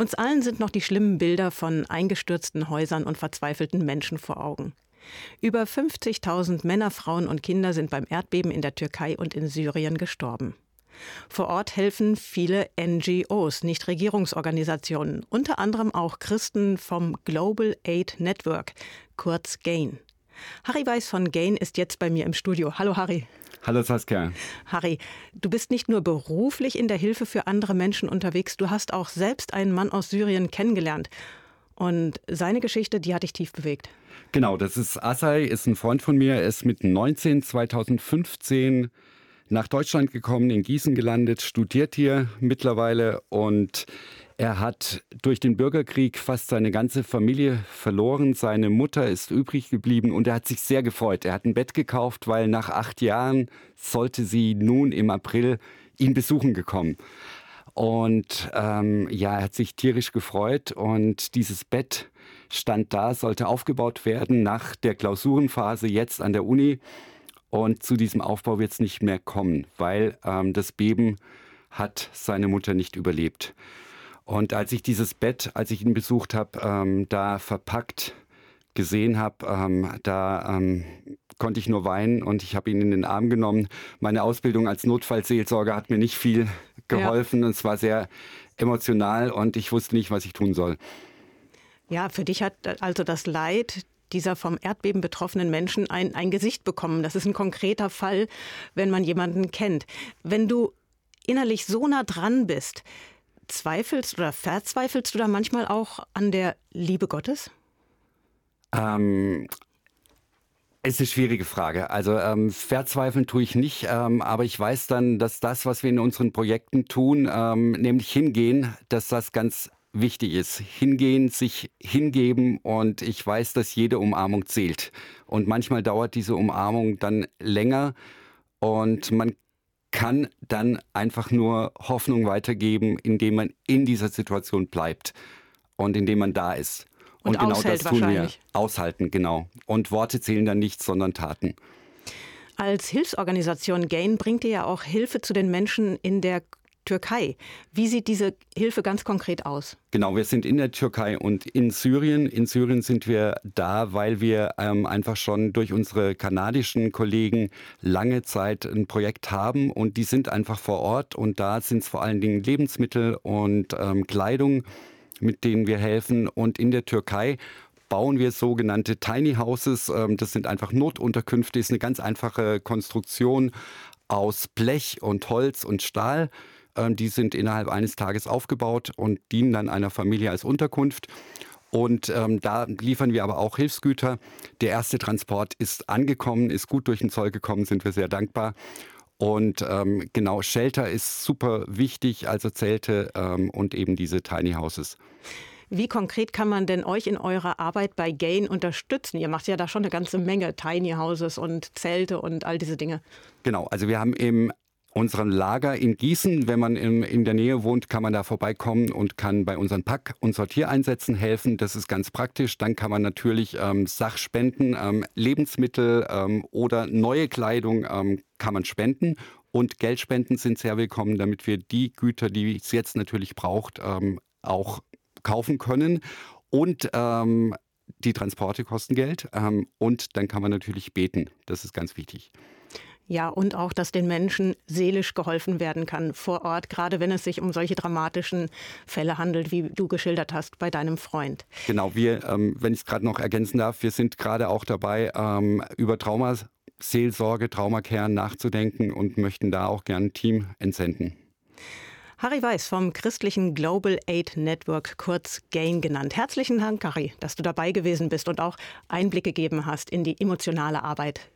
Uns allen sind noch die schlimmen Bilder von eingestürzten Häusern und verzweifelten Menschen vor Augen. Über 50.000 Männer, Frauen und Kinder sind beim Erdbeben in der Türkei und in Syrien gestorben. Vor Ort helfen viele NGOs, Nichtregierungsorganisationen, unter anderem auch Christen vom Global Aid Network, kurz GAIN. Harry Weiß von GAIN ist jetzt bei mir im Studio. Hallo Harry. Hallo Saskia. Harry, du bist nicht nur beruflich in der Hilfe für andere Menschen unterwegs, du hast auch selbst einen Mann aus Syrien kennengelernt. Und seine Geschichte, die hat dich tief bewegt. Genau, das ist Asai, ist ein Freund von mir. Er ist mit 19 2015 nach Deutschland gekommen, in Gießen gelandet, studiert hier mittlerweile und er hat durch den Bürgerkrieg fast seine ganze Familie verloren. Seine Mutter ist übrig geblieben und er hat sich sehr gefreut. Er hat ein Bett gekauft, weil nach acht Jahren sollte sie nun im April ihn besuchen gekommen. Und ähm, ja, er hat sich tierisch gefreut und dieses Bett stand da, sollte aufgebaut werden nach der Klausurenphase jetzt an der Uni. Und zu diesem Aufbau wird es nicht mehr kommen, weil ähm, das Beben hat seine Mutter nicht überlebt. Und als ich dieses Bett, als ich ihn besucht habe, ähm, da verpackt gesehen habe, ähm, da ähm, konnte ich nur weinen und ich habe ihn in den Arm genommen. Meine Ausbildung als Notfallseelsorger hat mir nicht viel geholfen ja. und es war sehr emotional und ich wusste nicht, was ich tun soll. Ja, für dich hat also das Leid dieser vom Erdbeben betroffenen Menschen ein, ein Gesicht bekommen. Das ist ein konkreter Fall, wenn man jemanden kennt. Wenn du innerlich so nah dran bist, zweifelst oder verzweifelst du da manchmal auch an der Liebe Gottes? Ähm, es ist eine schwierige Frage. Also ähm, verzweifeln tue ich nicht, ähm, aber ich weiß dann, dass das, was wir in unseren Projekten tun, ähm, nämlich hingehen, dass das ganz wichtig ist. Hingehen, sich hingeben und ich weiß, dass jede Umarmung zählt. Und manchmal dauert diese Umarmung dann länger und man kann dann einfach nur Hoffnung weitergeben, indem man in dieser Situation bleibt und indem man da ist. Und, und genau das tun wir. Aushalten, genau. Und Worte zählen dann nicht, sondern Taten. Als Hilfsorganisation GAIN bringt ihr ja auch Hilfe zu den Menschen in der Türkei. Wie sieht diese Hilfe ganz konkret aus? Genau, wir sind in der Türkei und in Syrien. In Syrien sind wir da, weil wir ähm, einfach schon durch unsere kanadischen Kollegen lange Zeit ein Projekt haben und die sind einfach vor Ort und da sind es vor allen Dingen Lebensmittel und ähm, Kleidung, mit denen wir helfen. Und in der Türkei bauen wir sogenannte Tiny Houses. Ähm, das sind einfach Notunterkünfte, ist eine ganz einfache Konstruktion aus Blech und Holz und Stahl. Ähm, die sind innerhalb eines Tages aufgebaut und dienen dann einer Familie als Unterkunft. Und ähm, da liefern wir aber auch Hilfsgüter. Der erste Transport ist angekommen, ist gut durch den Zoll gekommen, sind wir sehr dankbar. Und ähm, genau, Shelter ist super wichtig, also Zelte ähm, und eben diese Tiny Houses. Wie konkret kann man denn euch in eurer Arbeit bei Gain unterstützen? Ihr macht ja da schon eine ganze Menge Tiny Houses und Zelte und all diese Dinge. Genau, also wir haben im unserem Lager in Gießen. Wenn man in, in der Nähe wohnt, kann man da vorbeikommen und kann bei unseren Pack- und Sortiereinsätzen helfen. Das ist ganz praktisch. Dann kann man natürlich ähm, Sachspenden, ähm, Lebensmittel ähm, oder neue Kleidung ähm, kann man spenden. Und Geldspenden sind sehr willkommen, damit wir die Güter, die es jetzt natürlich braucht, ähm, auch kaufen können. Und ähm, die Transporte kosten Geld. und dann kann man natürlich beten. Das ist ganz wichtig. Ja, und auch, dass den Menschen seelisch geholfen werden kann vor Ort, gerade wenn es sich um solche dramatischen Fälle handelt, wie du geschildert hast bei deinem Freund. Genau, wir, ähm, wenn ich es gerade noch ergänzen darf, wir sind gerade auch dabei, ähm, über Traumaseelsorge, Traumacare nachzudenken und möchten da auch gern ein Team entsenden. Harry Weiß vom christlichen Global Aid Network, kurz GAIN genannt. Herzlichen Dank, Harry, dass du dabei gewesen bist und auch Einblick gegeben hast in die emotionale Arbeit